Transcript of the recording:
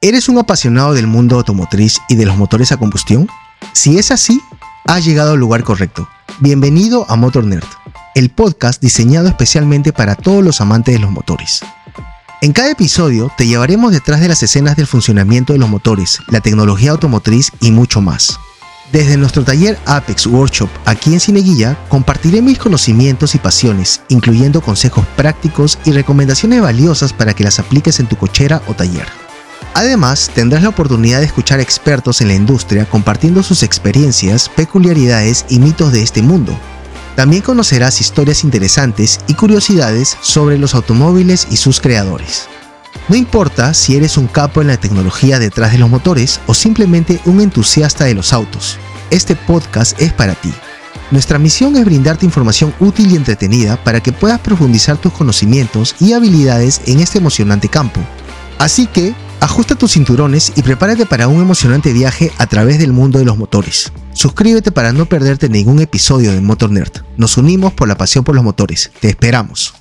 ¿Eres un apasionado del mundo automotriz y de los motores a combustión? Si es así, has llegado al lugar correcto. Bienvenido a Motor Nerd, el podcast diseñado especialmente para todos los amantes de los motores. En cada episodio te llevaremos detrás de las escenas del funcionamiento de los motores, la tecnología automotriz y mucho más. Desde nuestro taller Apex Workshop aquí en Cineguilla, compartiré mis conocimientos y pasiones, incluyendo consejos prácticos y recomendaciones valiosas para que las apliques en tu cochera o taller. Además, tendrás la oportunidad de escuchar expertos en la industria compartiendo sus experiencias, peculiaridades y mitos de este mundo. También conocerás historias interesantes y curiosidades sobre los automóviles y sus creadores. No importa si eres un capo en la tecnología detrás de los motores o simplemente un entusiasta de los autos, este podcast es para ti. Nuestra misión es brindarte información útil y entretenida para que puedas profundizar tus conocimientos y habilidades en este emocionante campo. Así que, Ajusta tus cinturones y prepárate para un emocionante viaje a través del mundo de los motores. Suscríbete para no perderte ningún episodio de Motor Nerd. Nos unimos por la pasión por los motores. Te esperamos.